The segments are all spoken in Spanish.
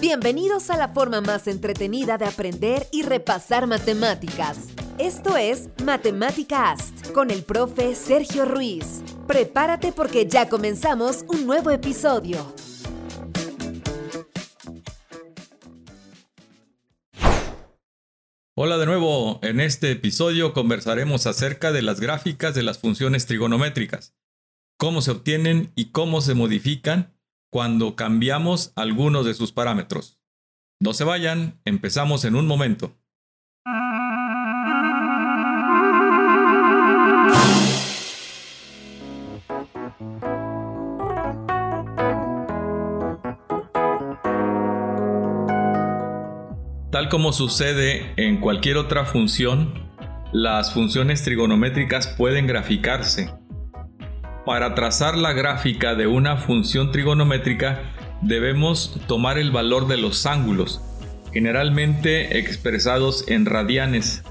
Bienvenidos a la forma más entretenida de aprender y repasar matemáticas. Esto es Ast con el profe Sergio Ruiz. Prepárate porque ya comenzamos un nuevo episodio. Hola de nuevo, en este episodio conversaremos acerca de las gráficas de las funciones trigonométricas, cómo se obtienen y cómo se modifican cuando cambiamos algunos de sus parámetros. No se vayan, empezamos en un momento. Tal como sucede en cualquier otra función, las funciones trigonométricas pueden graficarse para trazar la gráfica de una función trigonométrica debemos tomar el valor de los ángulos, generalmente expresados en radianes,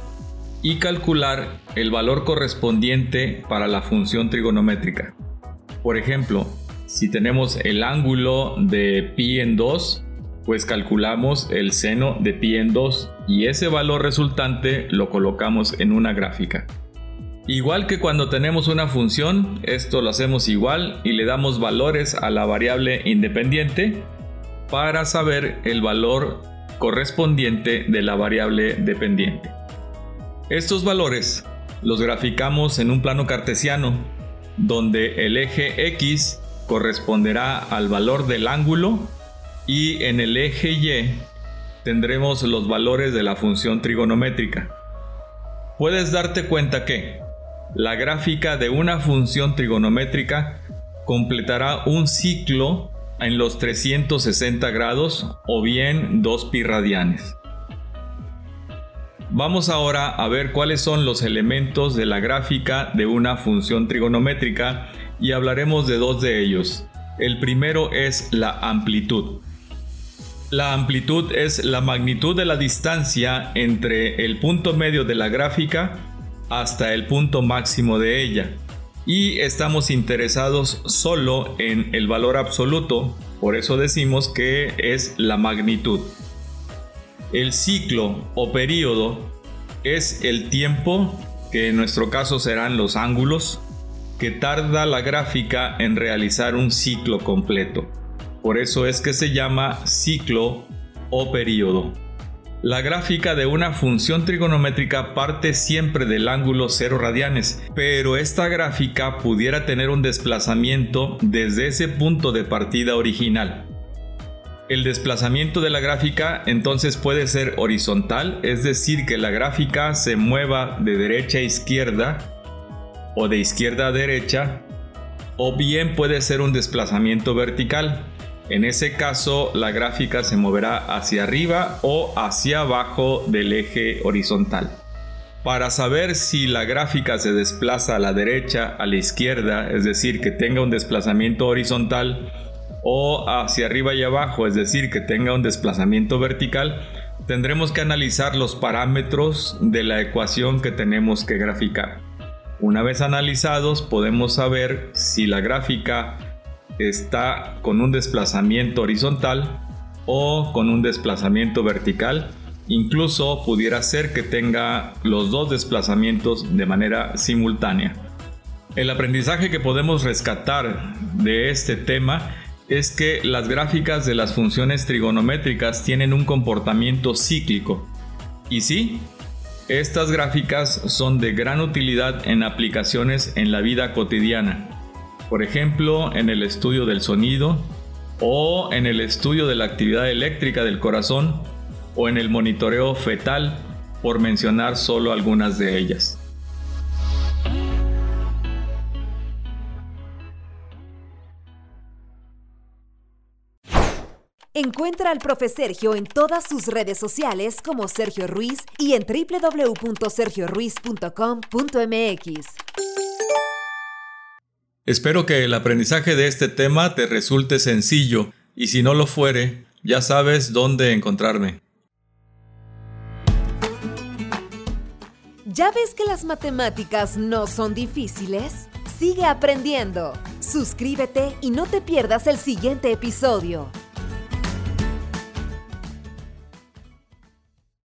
y calcular el valor correspondiente para la función trigonométrica. Por ejemplo, si tenemos el ángulo de pi en 2, pues calculamos el seno de pi en 2 y ese valor resultante lo colocamos en una gráfica. Igual que cuando tenemos una función, esto lo hacemos igual y le damos valores a la variable independiente para saber el valor correspondiente de la variable dependiente. Estos valores los graficamos en un plano cartesiano, donde el eje X corresponderá al valor del ángulo y en el eje Y tendremos los valores de la función trigonométrica. Puedes darte cuenta que la gráfica de una función trigonométrica completará un ciclo en los 360 grados o bien 2 pi radianes. Vamos ahora a ver cuáles son los elementos de la gráfica de una función trigonométrica y hablaremos de dos de ellos. El primero es la amplitud. La amplitud es la magnitud de la distancia entre el punto medio de la gráfica hasta el punto máximo de ella. Y estamos interesados solo en el valor absoluto, por eso decimos que es la magnitud. El ciclo o periodo es el tiempo, que en nuestro caso serán los ángulos, que tarda la gráfica en realizar un ciclo completo. Por eso es que se llama ciclo o periodo. La gráfica de una función trigonométrica parte siempre del ángulo 0 radianes, pero esta gráfica pudiera tener un desplazamiento desde ese punto de partida original. El desplazamiento de la gráfica entonces puede ser horizontal, es decir, que la gráfica se mueva de derecha a izquierda o de izquierda a derecha, o bien puede ser un desplazamiento vertical, en ese caso, la gráfica se moverá hacia arriba o hacia abajo del eje horizontal. Para saber si la gráfica se desplaza a la derecha, a la izquierda, es decir, que tenga un desplazamiento horizontal, o hacia arriba y abajo, es decir, que tenga un desplazamiento vertical, tendremos que analizar los parámetros de la ecuación que tenemos que graficar. Una vez analizados, podemos saber si la gráfica está con un desplazamiento horizontal o con un desplazamiento vertical. Incluso pudiera ser que tenga los dos desplazamientos de manera simultánea. El aprendizaje que podemos rescatar de este tema es que las gráficas de las funciones trigonométricas tienen un comportamiento cíclico. Y sí, estas gráficas son de gran utilidad en aplicaciones en la vida cotidiana por ejemplo en el estudio del sonido o en el estudio de la actividad eléctrica del corazón o en el monitoreo fetal, por mencionar solo algunas de ellas. Encuentra al profe Sergio en todas sus redes sociales como Sergio Ruiz y en www.sergioruiz.com.mx. Espero que el aprendizaje de este tema te resulte sencillo y si no lo fuere, ya sabes dónde encontrarme. ¿Ya ves que las matemáticas no son difíciles? Sigue aprendiendo. Suscríbete y no te pierdas el siguiente episodio.